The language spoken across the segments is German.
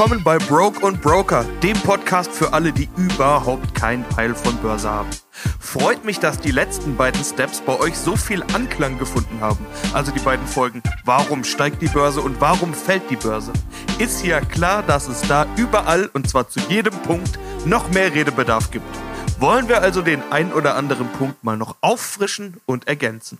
willkommen bei Broke und Broker, dem Podcast für alle, die überhaupt keinen Peil von Börse haben. Freut mich, dass die letzten beiden Steps bei euch so viel Anklang gefunden haben. Also die beiden Folgen, warum steigt die Börse und warum fällt die Börse. Ist ja klar, dass es da überall und zwar zu jedem Punkt noch mehr Redebedarf gibt. Wollen wir also den ein oder anderen Punkt mal noch auffrischen und ergänzen.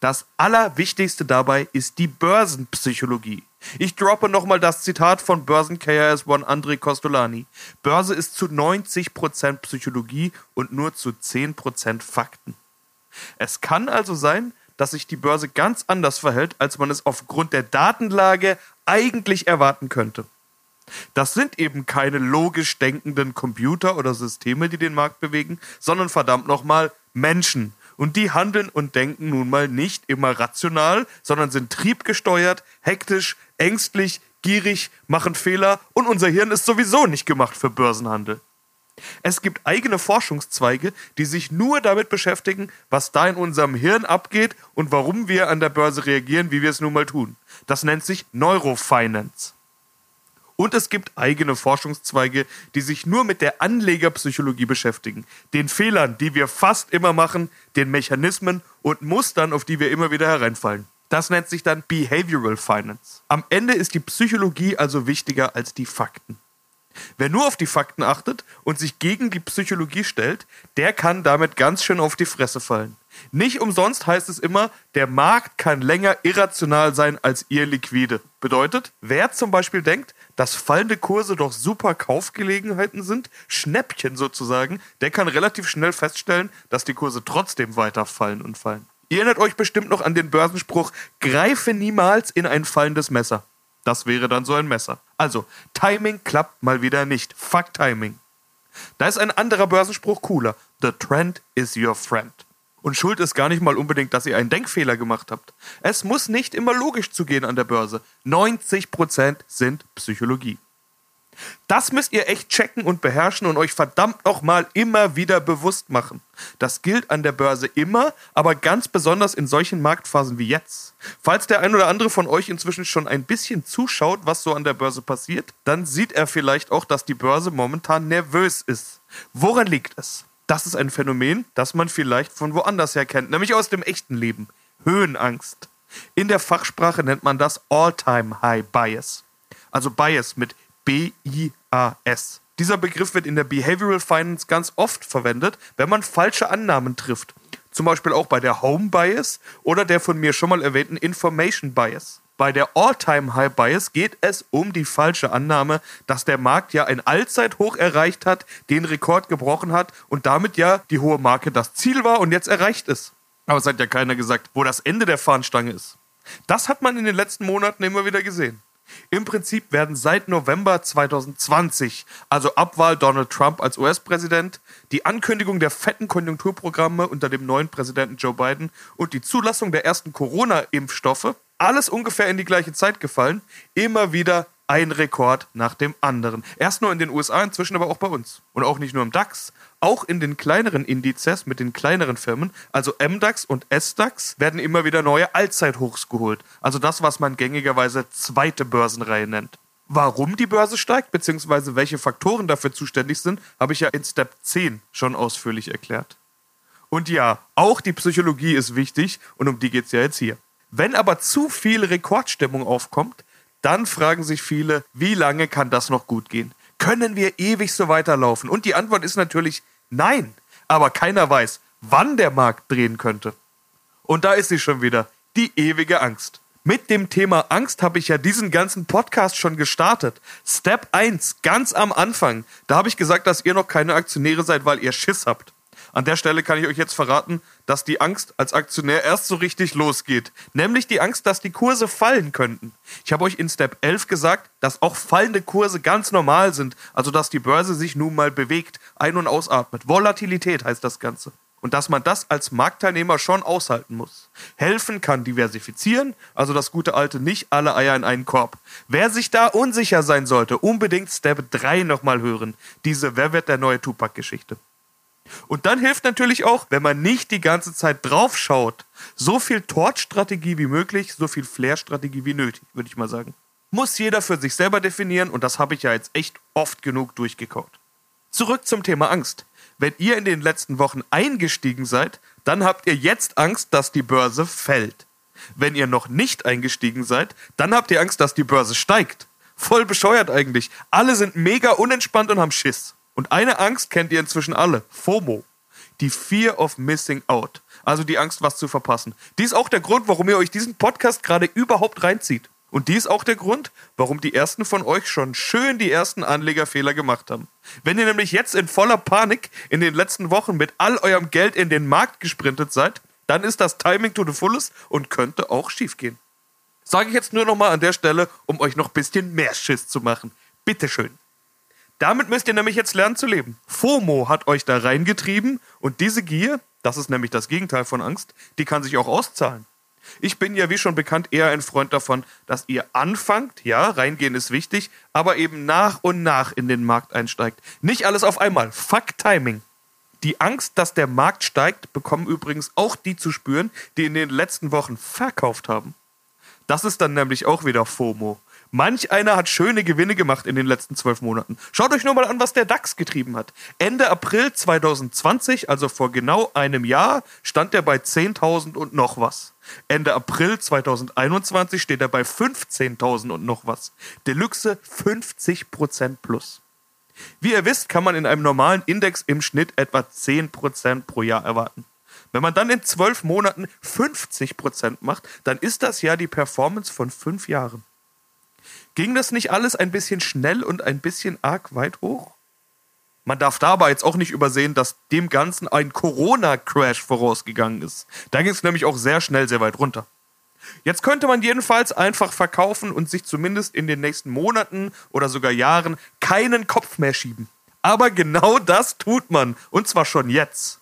Das Allerwichtigste dabei ist die Börsenpsychologie. Ich droppe nochmal das Zitat von Börsen-KRS-One André Costolani. Börse ist zu 90% Psychologie und nur zu 10% Fakten. Es kann also sein, dass sich die Börse ganz anders verhält, als man es aufgrund der Datenlage eigentlich erwarten könnte. Das sind eben keine logisch denkenden Computer oder Systeme, die den Markt bewegen, sondern verdammt nochmal Menschen, und die handeln und denken nun mal nicht immer rational, sondern sind triebgesteuert, hektisch, ängstlich, gierig, machen Fehler und unser Hirn ist sowieso nicht gemacht für Börsenhandel. Es gibt eigene Forschungszweige, die sich nur damit beschäftigen, was da in unserem Hirn abgeht und warum wir an der Börse reagieren, wie wir es nun mal tun. Das nennt sich Neurofinance. Und es gibt eigene Forschungszweige, die sich nur mit der Anlegerpsychologie beschäftigen, den Fehlern, die wir fast immer machen, den Mechanismen und Mustern, auf die wir immer wieder hereinfallen. Das nennt sich dann Behavioral Finance. Am Ende ist die Psychologie also wichtiger als die Fakten. Wer nur auf die Fakten achtet und sich gegen die Psychologie stellt, der kann damit ganz schön auf die Fresse fallen. Nicht umsonst heißt es immer, der Markt kann länger irrational sein als ihr liquide. Bedeutet, wer zum Beispiel denkt, dass fallende Kurse doch super Kaufgelegenheiten sind, Schnäppchen sozusagen, der kann relativ schnell feststellen, dass die Kurse trotzdem weiter fallen und fallen. Ihr erinnert euch bestimmt noch an den Börsenspruch, greife niemals in ein fallendes Messer. Das wäre dann so ein Messer. Also, Timing klappt mal wieder nicht. Fuck Timing. Da ist ein anderer Börsenspruch cooler. The trend is your friend. Und Schuld ist gar nicht mal unbedingt, dass ihr einen Denkfehler gemacht habt. Es muss nicht immer logisch zugehen an der Börse. 90% sind Psychologie. Das müsst ihr echt checken und beherrschen und euch verdammt nochmal immer wieder bewusst machen. Das gilt an der Börse immer, aber ganz besonders in solchen Marktphasen wie jetzt. Falls der ein oder andere von euch inzwischen schon ein bisschen zuschaut, was so an der Börse passiert, dann sieht er vielleicht auch, dass die Börse momentan nervös ist. Woran liegt es? Das ist ein Phänomen, das man vielleicht von woanders her kennt, nämlich aus dem echten Leben. Höhenangst. In der Fachsprache nennt man das All-Time-High Bias. Also Bias mit B-I-A-S. Dieser Begriff wird in der Behavioral Finance ganz oft verwendet, wenn man falsche Annahmen trifft. Zum Beispiel auch bei der Home Bias oder der von mir schon mal erwähnten Information Bias. Bei der All-Time-High-Bias geht es um die falsche Annahme, dass der Markt ja ein Allzeithoch erreicht hat, den Rekord gebrochen hat und damit ja die hohe Marke das Ziel war und jetzt erreicht ist. Aber es hat ja keiner gesagt, wo das Ende der Fahnenstange ist. Das hat man in den letzten Monaten immer wieder gesehen. Im Prinzip werden seit November 2020, also Abwahl Donald Trump als US-Präsident, die Ankündigung der fetten Konjunkturprogramme unter dem neuen Präsidenten Joe Biden und die Zulassung der ersten Corona-Impfstoffe alles ungefähr in die gleiche Zeit gefallen. Immer wieder ein Rekord nach dem anderen. Erst nur in den USA, inzwischen aber auch bei uns. Und auch nicht nur im DAX, auch in den kleineren Indizes mit den kleineren Firmen, also MDAX und SDAX, werden immer wieder neue Allzeithochs geholt. Also das, was man gängigerweise zweite Börsenreihe nennt. Warum die Börse steigt, beziehungsweise welche Faktoren dafür zuständig sind, habe ich ja in Step 10 schon ausführlich erklärt. Und ja, auch die Psychologie ist wichtig und um die geht es ja jetzt hier. Wenn aber zu viel Rekordstimmung aufkommt, dann fragen sich viele, wie lange kann das noch gut gehen? Können wir ewig so weiterlaufen? Und die Antwort ist natürlich nein. Aber keiner weiß, wann der Markt drehen könnte. Und da ist sie schon wieder, die ewige Angst. Mit dem Thema Angst habe ich ja diesen ganzen Podcast schon gestartet. Step 1, ganz am Anfang. Da habe ich gesagt, dass ihr noch keine Aktionäre seid, weil ihr Schiss habt. An der Stelle kann ich euch jetzt verraten, dass die Angst als Aktionär erst so richtig losgeht. Nämlich die Angst, dass die Kurse fallen könnten. Ich habe euch in Step 11 gesagt, dass auch fallende Kurse ganz normal sind. Also dass die Börse sich nun mal bewegt, ein- und ausatmet. Volatilität heißt das Ganze. Und dass man das als Marktteilnehmer schon aushalten muss. Helfen kann diversifizieren, also das gute alte nicht alle Eier in einen Korb. Wer sich da unsicher sein sollte, unbedingt Step 3 nochmal hören. Diese Wer wird der neue Tupac-Geschichte. Und dann hilft natürlich auch, wenn man nicht die ganze Zeit drauf schaut, so viel Tortstrategie wie möglich, so viel Flair-Strategie wie nötig, würde ich mal sagen. Muss jeder für sich selber definieren und das habe ich ja jetzt echt oft genug durchgekaut. Zurück zum Thema Angst. Wenn ihr in den letzten Wochen eingestiegen seid, dann habt ihr jetzt Angst, dass die Börse fällt. Wenn ihr noch nicht eingestiegen seid, dann habt ihr Angst, dass die Börse steigt. Voll bescheuert eigentlich. Alle sind mega unentspannt und haben Schiss. Und eine Angst kennt ihr inzwischen alle. FOMO. Die Fear of Missing Out. Also die Angst, was zu verpassen. Die ist auch der Grund, warum ihr euch diesen Podcast gerade überhaupt reinzieht. Und dies ist auch der Grund, warum die ersten von euch schon schön die ersten Anlegerfehler gemacht haben. Wenn ihr nämlich jetzt in voller Panik in den letzten Wochen mit all eurem Geld in den Markt gesprintet seid, dann ist das Timing to the fullest und könnte auch schiefgehen. Sage ich jetzt nur nochmal an der Stelle, um euch noch ein bisschen mehr Schiss zu machen. Bitteschön. Damit müsst ihr nämlich jetzt lernen zu leben. FOMO hat euch da reingetrieben und diese Gier, das ist nämlich das Gegenteil von Angst, die kann sich auch auszahlen. Ich bin ja, wie schon bekannt, eher ein Freund davon, dass ihr anfangt, ja, reingehen ist wichtig, aber eben nach und nach in den Markt einsteigt. Nicht alles auf einmal. Fuck Timing. Die Angst, dass der Markt steigt, bekommen übrigens auch die zu spüren, die in den letzten Wochen verkauft haben. Das ist dann nämlich auch wieder FOMO. Manch einer hat schöne Gewinne gemacht in den letzten zwölf Monaten. Schaut euch nur mal an, was der DAX getrieben hat. Ende April 2020, also vor genau einem Jahr, stand er bei 10.000 und noch was. Ende April 2021 steht er bei 15.000 und noch was. Deluxe 50% plus. Wie ihr wisst, kann man in einem normalen Index im Schnitt etwa 10% pro Jahr erwarten. Wenn man dann in zwölf Monaten 50% macht, dann ist das ja die Performance von fünf Jahren. Ging das nicht alles ein bisschen schnell und ein bisschen arg weit hoch? Man darf dabei jetzt auch nicht übersehen, dass dem Ganzen ein Corona-Crash vorausgegangen ist. Da ging es nämlich auch sehr schnell sehr weit runter. Jetzt könnte man jedenfalls einfach verkaufen und sich zumindest in den nächsten Monaten oder sogar Jahren keinen Kopf mehr schieben. Aber genau das tut man. Und zwar schon jetzt.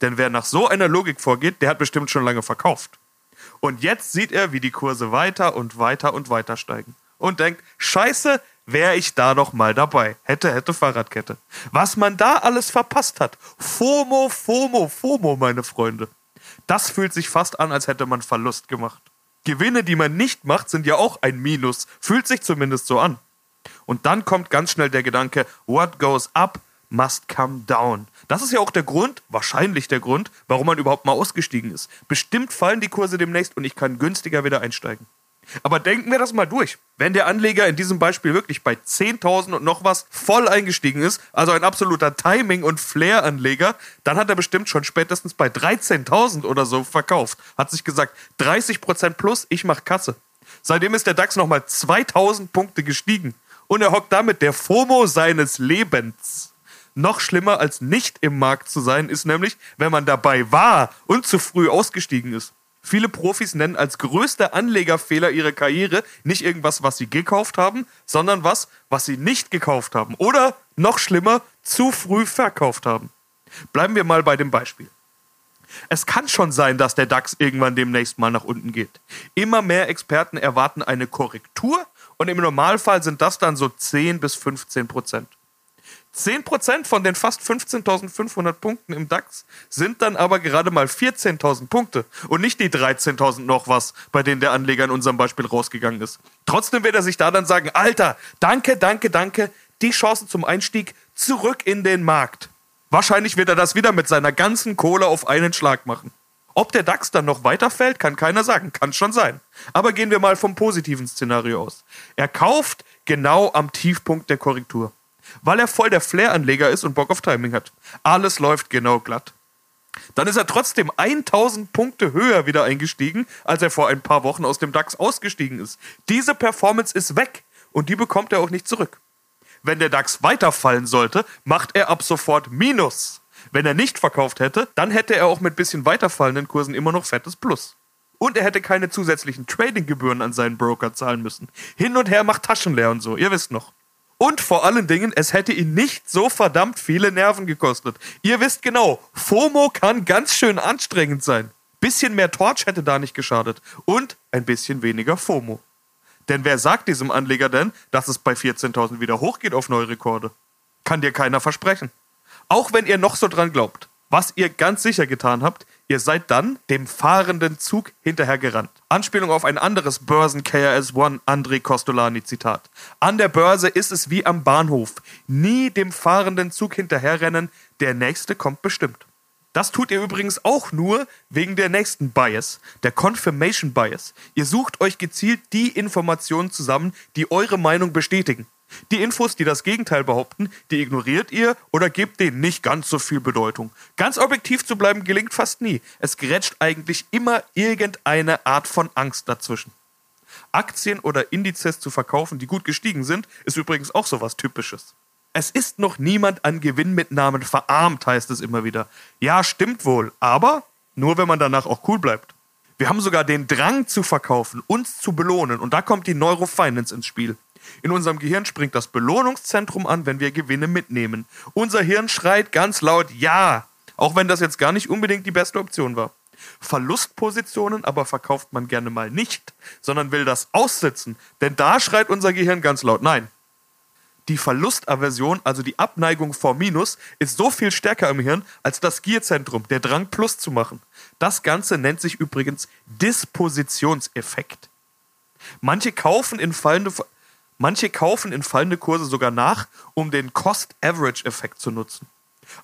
Denn wer nach so einer Logik vorgeht, der hat bestimmt schon lange verkauft. Und jetzt sieht er, wie die Kurse weiter und weiter und weiter steigen und denkt, scheiße, wäre ich da noch mal dabei. Hätte, hätte Fahrradkette. Was man da alles verpasst hat. FOMO, FOMO, FOMO, meine Freunde. Das fühlt sich fast an, als hätte man Verlust gemacht. Gewinne, die man nicht macht, sind ja auch ein Minus. Fühlt sich zumindest so an. Und dann kommt ganz schnell der Gedanke, what goes up must come down. Das ist ja auch der Grund, wahrscheinlich der Grund, warum man überhaupt mal ausgestiegen ist. Bestimmt fallen die Kurse demnächst und ich kann günstiger wieder einsteigen. Aber denken wir das mal durch. Wenn der Anleger in diesem Beispiel wirklich bei 10.000 und noch was voll eingestiegen ist, also ein absoluter Timing- und Flair-Anleger, dann hat er bestimmt schon spätestens bei 13.000 oder so verkauft. Hat sich gesagt, 30% plus, ich mach Kasse. Seitdem ist der DAX nochmal 2000 Punkte gestiegen. Und er hockt damit der FOMO seines Lebens. Noch schlimmer als nicht im Markt zu sein, ist nämlich, wenn man dabei war und zu früh ausgestiegen ist. Viele Profis nennen als größter Anlegerfehler ihrer Karriere nicht irgendwas, was sie gekauft haben, sondern was, was sie nicht gekauft haben. Oder noch schlimmer, zu früh verkauft haben. Bleiben wir mal bei dem Beispiel. Es kann schon sein, dass der DAX irgendwann demnächst mal nach unten geht. Immer mehr Experten erwarten eine Korrektur und im Normalfall sind das dann so 10 bis 15 Prozent. 10% von den fast 15.500 Punkten im DAX sind dann aber gerade mal 14.000 Punkte und nicht die 13.000 noch was, bei denen der Anleger in unserem Beispiel rausgegangen ist. Trotzdem wird er sich da dann sagen, Alter, danke, danke, danke, die Chance zum Einstieg zurück in den Markt. Wahrscheinlich wird er das wieder mit seiner ganzen Kohle auf einen Schlag machen. Ob der DAX dann noch weiterfällt, kann keiner sagen, kann schon sein. Aber gehen wir mal vom positiven Szenario aus. Er kauft genau am Tiefpunkt der Korrektur weil er voll der Flair-Anleger ist und Bock auf Timing hat. Alles läuft genau glatt. Dann ist er trotzdem 1000 Punkte höher wieder eingestiegen, als er vor ein paar Wochen aus dem DAX ausgestiegen ist. Diese Performance ist weg und die bekommt er auch nicht zurück. Wenn der DAX weiterfallen sollte, macht er ab sofort Minus. Wenn er nicht verkauft hätte, dann hätte er auch mit bisschen weiterfallenden Kursen immer noch fettes Plus. Und er hätte keine zusätzlichen Tradinggebühren an seinen Broker zahlen müssen. Hin und her macht Taschen leer und so, ihr wisst noch. Und vor allen Dingen, es hätte ihn nicht so verdammt viele Nerven gekostet. Ihr wisst genau, FOMO kann ganz schön anstrengend sein. Bisschen mehr Torch hätte da nicht geschadet. Und ein bisschen weniger FOMO. Denn wer sagt diesem Anleger denn, dass es bei 14.000 wieder hochgeht auf neue Rekorde? Kann dir keiner versprechen. Auch wenn ihr noch so dran glaubt. Was ihr ganz sicher getan habt, Ihr seid dann dem fahrenden Zug hinterhergerannt. Anspielung auf ein anderes Börsen-KRS-One André Costolani-Zitat. An der Börse ist es wie am Bahnhof. Nie dem fahrenden Zug hinterherrennen, der nächste kommt bestimmt. Das tut ihr übrigens auch nur wegen der nächsten Bias, der Confirmation Bias. Ihr sucht euch gezielt die Informationen zusammen, die eure Meinung bestätigen. Die Infos, die das Gegenteil behaupten, die ignoriert ihr oder gebt denen nicht ganz so viel Bedeutung. Ganz objektiv zu bleiben gelingt fast nie. Es grätscht eigentlich immer irgendeine Art von Angst dazwischen. Aktien oder Indizes zu verkaufen, die gut gestiegen sind, ist übrigens auch sowas Typisches. Es ist noch niemand an Gewinnmitnahmen verarmt, heißt es immer wieder. Ja, stimmt wohl, aber nur wenn man danach auch cool bleibt. Wir haben sogar den Drang zu verkaufen, uns zu belohnen, und da kommt die Neurofinance ins Spiel. In unserem Gehirn springt das Belohnungszentrum an, wenn wir Gewinne mitnehmen. Unser Hirn schreit ganz laut Ja, auch wenn das jetzt gar nicht unbedingt die beste Option war. Verlustpositionen aber verkauft man gerne mal nicht, sondern will das aussitzen, denn da schreit unser Gehirn ganz laut Nein. Die Verlustaversion, also die Abneigung vor Minus, ist so viel stärker im Hirn als das Gierzentrum, der Drang Plus zu machen. Das Ganze nennt sich übrigens Dispositionseffekt. Manche kaufen in fallende Manche kaufen in fallende Kurse sogar nach, um den Cost-Average-Effekt zu nutzen.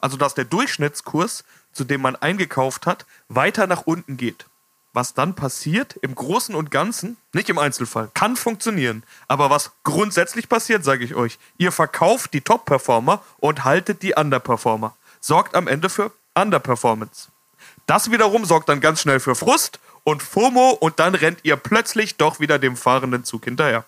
Also dass der Durchschnittskurs, zu dem man eingekauft hat, weiter nach unten geht. Was dann passiert, im Großen und Ganzen, nicht im Einzelfall, kann funktionieren. Aber was grundsätzlich passiert, sage ich euch, ihr verkauft die Top-Performer und haltet die Underperformer. Sorgt am Ende für Underperformance. Das wiederum sorgt dann ganz schnell für Frust und FOMO und dann rennt ihr plötzlich doch wieder dem fahrenden Zug hinterher.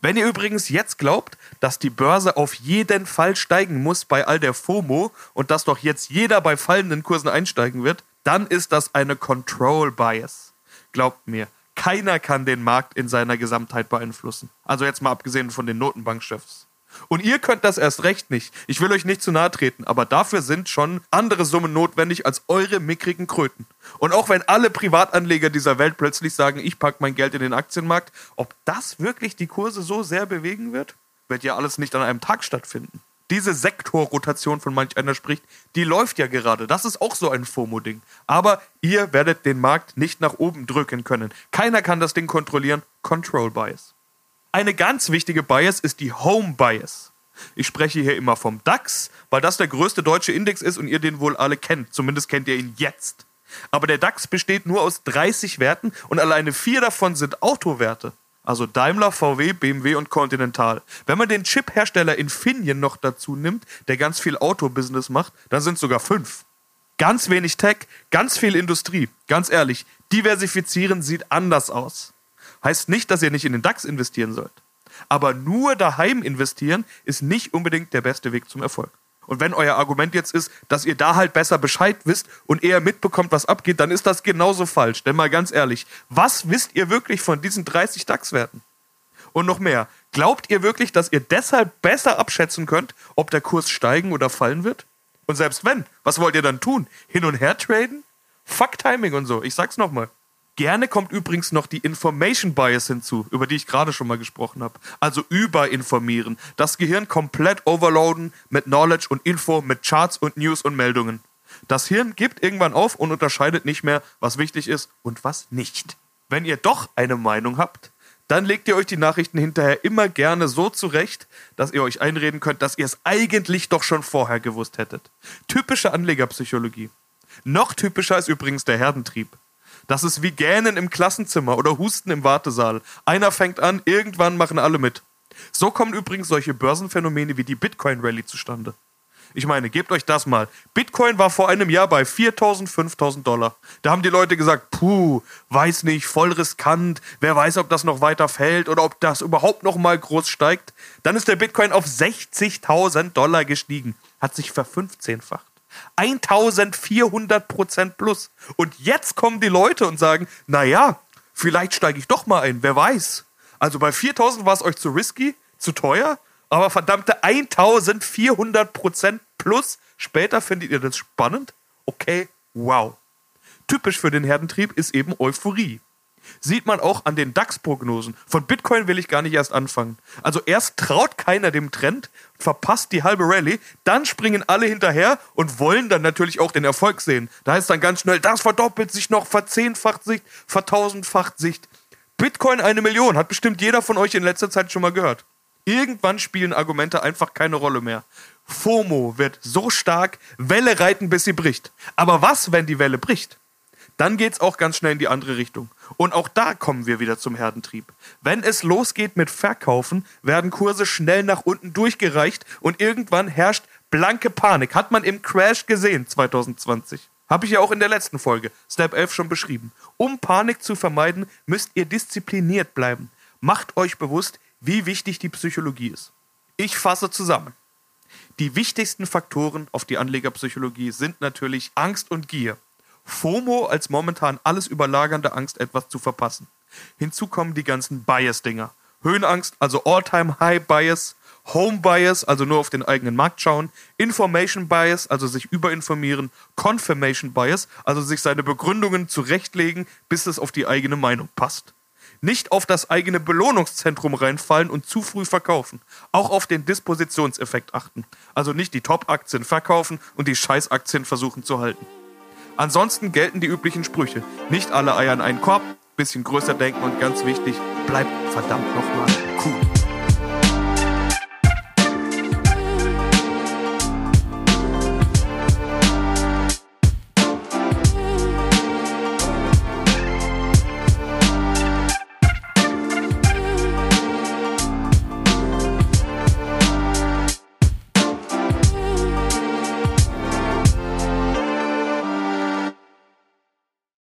Wenn ihr übrigens jetzt glaubt, dass die Börse auf jeden Fall steigen muss bei all der FOMO und dass doch jetzt jeder bei fallenden Kursen einsteigen wird, dann ist das eine Control Bias. Glaubt mir, keiner kann den Markt in seiner Gesamtheit beeinflussen. Also jetzt mal abgesehen von den Notenbankchefs. Und ihr könnt das erst recht nicht. Ich will euch nicht zu nahe treten, aber dafür sind schon andere Summen notwendig als eure mickrigen Kröten. Und auch wenn alle Privatanleger dieser Welt plötzlich sagen, ich packe mein Geld in den Aktienmarkt, ob das wirklich die Kurse so sehr bewegen wird, wird ja alles nicht an einem Tag stattfinden. Diese Sektorrotation, von manch einer spricht, die läuft ja gerade. Das ist auch so ein FOMO-Ding. Aber ihr werdet den Markt nicht nach oben drücken können. Keiner kann das Ding kontrollieren. Control Bias. Eine ganz wichtige Bias ist die Home Bias. Ich spreche hier immer vom DAX, weil das der größte deutsche Index ist und ihr den wohl alle kennt. Zumindest kennt ihr ihn jetzt. Aber der DAX besteht nur aus 30 Werten und alleine vier davon sind Autowerte. Also Daimler, VW, BMW und Continental. Wenn man den Chip-Hersteller Infineon noch dazu nimmt, der ganz viel Autobusiness macht, dann sind es sogar fünf. Ganz wenig Tech, ganz viel Industrie. Ganz ehrlich, diversifizieren sieht anders aus. Heißt nicht, dass ihr nicht in den DAX investieren sollt. Aber nur daheim investieren ist nicht unbedingt der beste Weg zum Erfolg. Und wenn euer Argument jetzt ist, dass ihr da halt besser Bescheid wisst und eher mitbekommt, was abgeht, dann ist das genauso falsch. Denn mal ganz ehrlich, was wisst ihr wirklich von diesen 30 DAX-Werten? Und noch mehr, glaubt ihr wirklich, dass ihr deshalb besser abschätzen könnt, ob der Kurs steigen oder fallen wird? Und selbst wenn, was wollt ihr dann tun? Hin und her traden? Fuck Timing und so, ich sag's nochmal. Gerne kommt übrigens noch die Information Bias hinzu, über die ich gerade schon mal gesprochen habe. Also überinformieren. Das Gehirn komplett overloaden mit Knowledge und Info, mit Charts und News und Meldungen. Das Hirn gibt irgendwann auf und unterscheidet nicht mehr, was wichtig ist und was nicht. Wenn ihr doch eine Meinung habt, dann legt ihr euch die Nachrichten hinterher immer gerne so zurecht, dass ihr euch einreden könnt, dass ihr es eigentlich doch schon vorher gewusst hättet. Typische Anlegerpsychologie. Noch typischer ist übrigens der Herdentrieb. Das ist wie Gähnen im Klassenzimmer oder Husten im Wartesaal. Einer fängt an, irgendwann machen alle mit. So kommen übrigens solche Börsenphänomene wie die Bitcoin Rally zustande. Ich meine, gebt euch das mal. Bitcoin war vor einem Jahr bei 4000, 5000 Dollar. Da haben die Leute gesagt, puh, weiß nicht, voll riskant. Wer weiß, ob das noch weiter fällt oder ob das überhaupt noch mal groß steigt. Dann ist der Bitcoin auf 60.000 Dollar gestiegen. Hat sich verfünfzehnfacht. 1400 Prozent plus. Und jetzt kommen die Leute und sagen, naja, vielleicht steige ich doch mal ein, wer weiß. Also bei 4000 war es euch zu risky, zu teuer, aber verdammte 1400 Prozent plus. Später findet ihr das spannend? Okay, wow. Typisch für den Herdentrieb ist eben Euphorie. Sieht man auch an den DAX-Prognosen. Von Bitcoin will ich gar nicht erst anfangen. Also erst traut keiner dem Trend, verpasst die halbe Rallye, dann springen alle hinterher und wollen dann natürlich auch den Erfolg sehen. Da heißt dann ganz schnell, das verdoppelt sich noch, verzehnfacht sich, vertausendfacht sich. Bitcoin eine Million, hat bestimmt jeder von euch in letzter Zeit schon mal gehört. Irgendwann spielen Argumente einfach keine Rolle mehr. FOMO wird so stark, Welle reiten, bis sie bricht. Aber was, wenn die Welle bricht? Dann geht's auch ganz schnell in die andere Richtung. Und auch da kommen wir wieder zum Herdentrieb. Wenn es losgeht mit Verkaufen, werden Kurse schnell nach unten durchgereicht und irgendwann herrscht blanke Panik. Hat man im Crash gesehen 2020. Habe ich ja auch in der letzten Folge, Step 11, schon beschrieben. Um Panik zu vermeiden, müsst ihr diszipliniert bleiben. Macht euch bewusst, wie wichtig die Psychologie ist. Ich fasse zusammen. Die wichtigsten Faktoren auf die Anlegerpsychologie sind natürlich Angst und Gier. FOMO als momentan alles überlagernde Angst, etwas zu verpassen. Hinzu kommen die ganzen Bias-Dinger. Höhenangst, also All-Time-High-Bias, Home Bias, also nur auf den eigenen Markt schauen, Information Bias, also sich überinformieren, Confirmation Bias, also sich seine Begründungen zurechtlegen, bis es auf die eigene Meinung passt. Nicht auf das eigene Belohnungszentrum reinfallen und zu früh verkaufen. Auch auf den Dispositionseffekt achten. Also nicht die Top-Aktien verkaufen und die Scheißaktien versuchen zu halten. Ansonsten gelten die üblichen Sprüche. Nicht alle Eier in einen Korb, bisschen größer denken und ganz wichtig, bleibt verdammt nochmal cool.